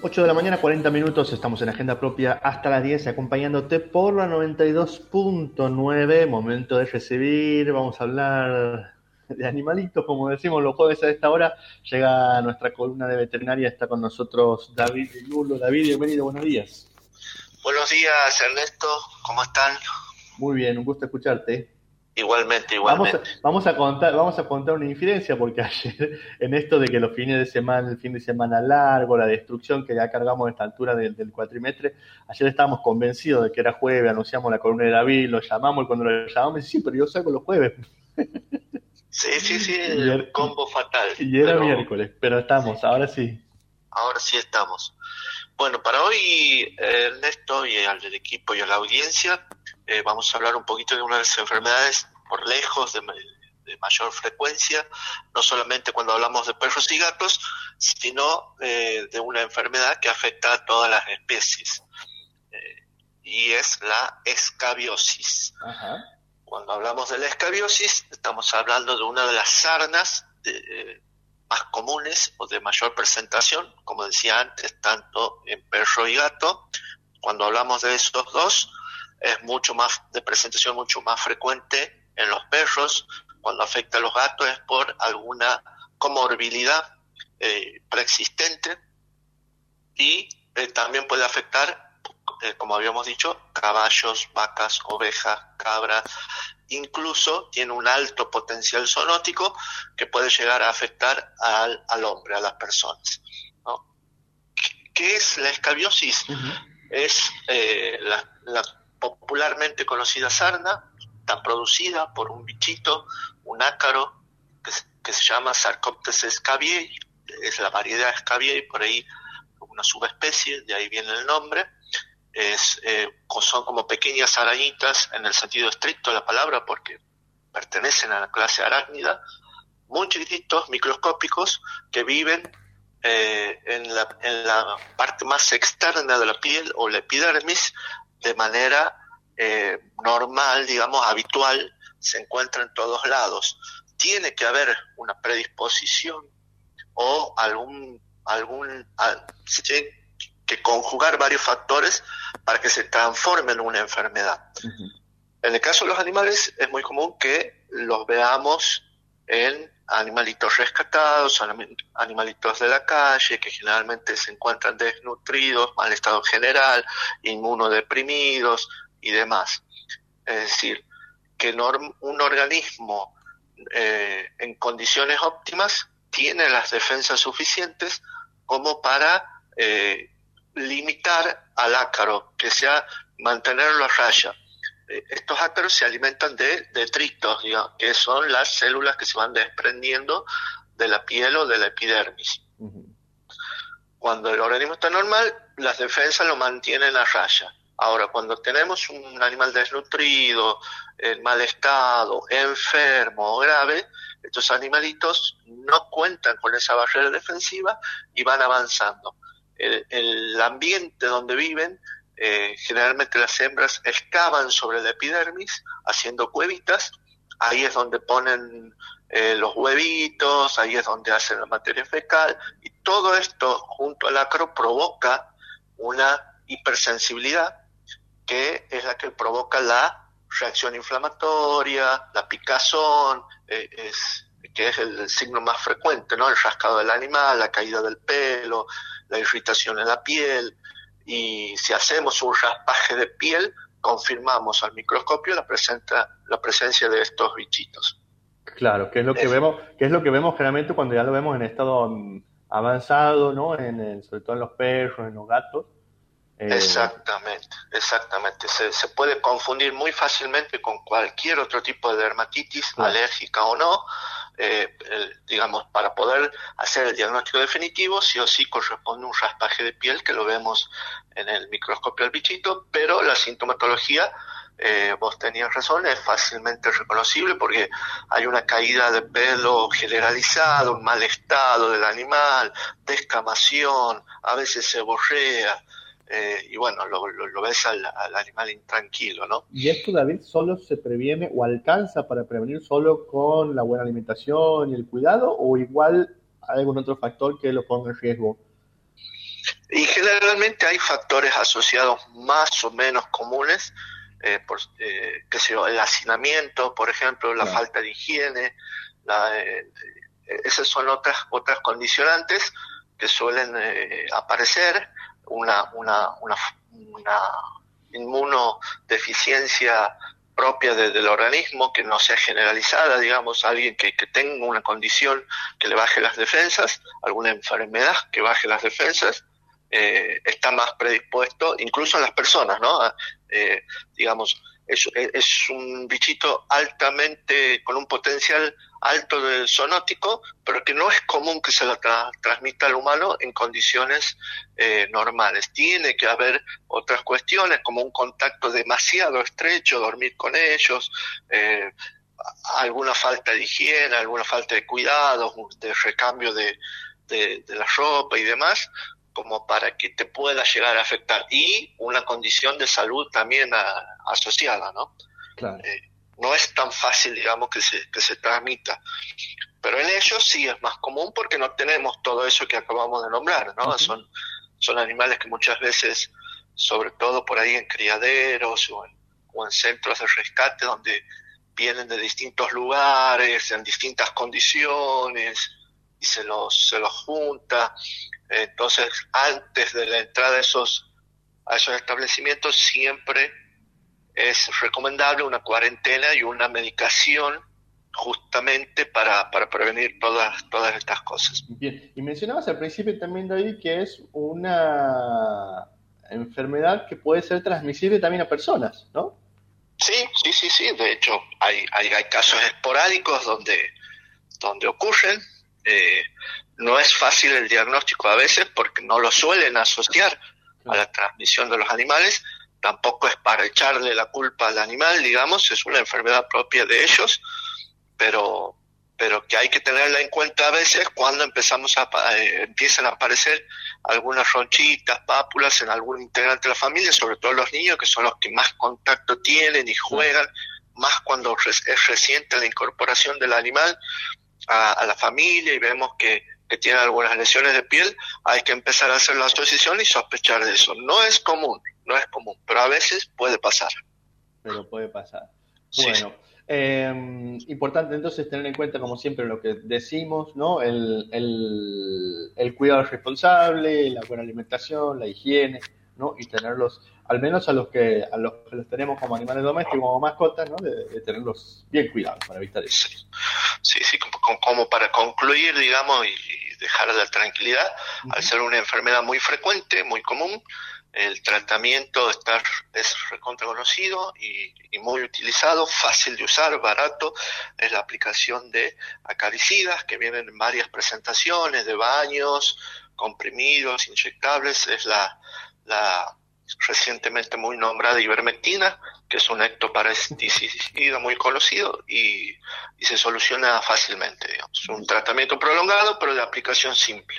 8 de la mañana, 40 minutos, estamos en agenda propia hasta las 10, acompañándote por la 92.9, momento de recibir, vamos a hablar de animalitos, como decimos los jueves a esta hora, llega nuestra columna de veterinaria, está con nosotros David Lulo. David, bienvenido, buenos días. Buenos días, Ernesto, ¿cómo están? Muy bien, un gusto escucharte. Igualmente, igualmente. Vamos a, contar, vamos a contar una infidencia porque ayer, en esto de que los fines de semana, el fin de semana largo, la destrucción que ya cargamos a esta altura del, cuatrimestre, ayer estábamos convencidos de que era jueves, anunciamos la columna de David, lo llamamos y cuando lo llamamos, sí, pero yo salgo los jueves. Sí, sí, sí, el combo fatal. Y era miércoles, pero estamos, ahora sí. Ahora sí estamos. Bueno, para hoy, Ernesto, y al del equipo y a la audiencia, eh, vamos a hablar un poquito de una de las enfermedades por lejos de, mayor frecuencia, no solamente cuando hablamos de perros y gatos, sino eh, de una enfermedad que afecta a todas las especies. Eh, y es la escabiosis. Cuando hablamos de la escabiosis, estamos hablando de una de las sarnas más comunes o de mayor presentación, como decía antes, tanto en perro y gato. Cuando hablamos de esos dos, es mucho más de presentación mucho más frecuente en los perros. Cuando afecta a los gatos es por alguna comorbilidad eh, preexistente y eh, también puede afectar, eh, como habíamos dicho, caballos, vacas, ovejas, cabras. Incluso tiene un alto potencial zoonótico que puede llegar a afectar al, al hombre, a las personas. ¿Qué es la escabiosis? Es la, la popularmente conocida sarna, está producida por un bichito, un ácaro, que, se llama Sarcoptes scabiei, es la variedad scabiei, por ahí una subespecie, de ahí viene el nombre. Es, eh, son como pequeñas arañitas en el sentido estricto de la palabra, porque pertenecen a la clase arácnida, muy chiquititos, microscópicos, que viven eh, en, la, en la parte más externa de la piel o la epidermis, de manera eh, normal, digamos, habitual, se encuentra en todos lados. Tiene que haber una predisposición o algún, algún, se que conjugar varios factores para que se transforme en una enfermedad. En el caso de los animales es muy común que los veamos en animalitos rescatados, animalitos de la calle, que generalmente se encuentran desnutridos, mal estado general, inmunodeprimidos y demás. Es decir, que un organismo eh, en condiciones óptimas tiene las defensas suficientes como para eh, limitar al ácaro, que sea mantenerlo a raya. Estos ácaros se alimentan de detritos, que son las células que se van desprendiendo de la piel o de la epidermis. Cuando el organismo está normal, las defensas lo mantienen a raya. Ahora, cuando tenemos un animal desnutrido, en mal estado, enfermo o grave, estos animalitos no cuentan con esa barrera defensiva y van avanzando. el ambiente donde viven eh, generalmente las hembras excavan sobre la epidermis haciendo cuevitas, ahí es donde ponen eh, los huevitos, ahí es donde hacen la materia fecal, y todo esto junto al acro provoca una hipersensibilidad que es la que provoca la reacción inflamatoria, la picazón, eh, es, que es el, signo más frecuente, ¿no? El rascado del animal, la caída del pelo, la irritación en la piel, y si hacemos un raspaje de piel, confirmamos al microscopio la, la presencia de estos bichitos. Claro, que es lo que vemos, que es lo que vemos generalmente cuando ya lo vemos en estado mm, avanzado, ¿no? En, sobre todo en los perros, en los gatos. Eh, exactamente, exactamente. Se, se, puede confundir muy fácilmente con cualquier otro tipo de dermatitis, alérgica o no, eh, digamos, para poder hacer el diagnóstico definitivo, sí o sí corresponde un raspaje de piel que lo vemos en el microscopio del bichito, pero la sintomatología, eh, vos tenías razón, es fácilmente reconocible porque hay una caída de pelo generalizada, un mal estado del animal, descamación, a veces se borrea, eh, y bueno, lo, ves al, animal intranquilo, ¿no? ¿Y esto, David, solo se previene o alcanza para prevenir solo con la buena alimentación y el cuidado o igual hay algún otro factor que lo ponga en riesgo? Y generalmente hay factores asociados más o menos comunes, eh, por, eh, qué sé yo, el hacinamiento, por ejemplo, la falta de higiene, la, eh, esas son otras, otras condicionantes que suelen aparecer, una, una, una, una inmunodeficiencia propia del organismo, que no sea generalizada, digamos, alguien que, que, tenga una condición que le baje las defensas, alguna enfermedad que baje las defensas, eh, está más predispuesto, incluso en las personas, ¿no? Eh, digamos, es, un bichito altamente, con un potencial alto de zoonótico, pero que no es común que se lo transmita al humano en condiciones eh, normales. Tiene que haber otras cuestiones, como un contacto demasiado estrecho, dormir con ellos, alguna falta de higiene, alguna falta de cuidados, de recambio de la ropa y demás, como para que te pueda llegar a afectar y una condición de salud también asociada, ¿no? Eh, no es tan fácil, digamos, que se, que se transmita. Pero en ellos sí es más común porque no tenemos todo eso que acabamos de nombrar, ¿no? Son, son animales que muchas veces, sobre todo por ahí en criaderos o en, o en centros de rescate donde vienen de distintos lugares, en distintas condiciones, y se los, se los junta. Entonces, antes de la entrada a esos, a esos establecimientos, siempre es recomendable una cuarentena y una medicación justamente para, para prevenir todas, todas estas cosas. Bien, y mencionabas al principio también, David, que es una enfermedad que puede ser transmisible también a personas, ¿no? Sí, sí, sí, sí. De hecho, hay, hay, hay casos esporádicos donde, donde ocurren. Eh, no es fácil el diagnóstico a veces porque no lo suelen asociar a la transmisión de los animales, tampoco es para echarle la culpa al animal, digamos, es una enfermedad propia de ellos, pero, pero que hay que tenerla en cuenta a veces cuando empezamos a, eh, empiezan a aparecer algunas ronchitas, pápulas en algún integrante de la familia, sobre todo los niños, que son los que más contacto tienen y juegan, más cuando es reciente la incorporación del animal a la familia y vemos que que tiene algunas lesiones de piel, hay que empezar a hacer la asociación y sospechar de eso. No es común, no es común, pero a veces puede pasar. Pero puede pasar. Bueno, em, importante entonces tener en cuenta, como siempre, lo que decimos, ¿no? El, el, el cuidado responsable, la buena alimentación, la higiene, ¿no? Y tenerlos, al menos a los que a los que los tenemos como animales domésticos, como mascotas, ¿no? De, tenerlos bien cuidados para evitar eso. Sí, sí, como, como para concluir, digamos, y dejar la tranquilidad, al ser una enfermedad muy frecuente, muy común, el tratamiento está, es recontra conocido y, y, muy utilizado, fácil de usar, barato, es la aplicación de acaricidas que vienen en varias presentaciones, de baños, comprimidos, inyectables, es la, la recientemente muy nombrada ivermectina, que es un ectoparasiticida muy conocido y, y se soluciona fácilmente. Es un tratamiento prolongado, pero de aplicación simple.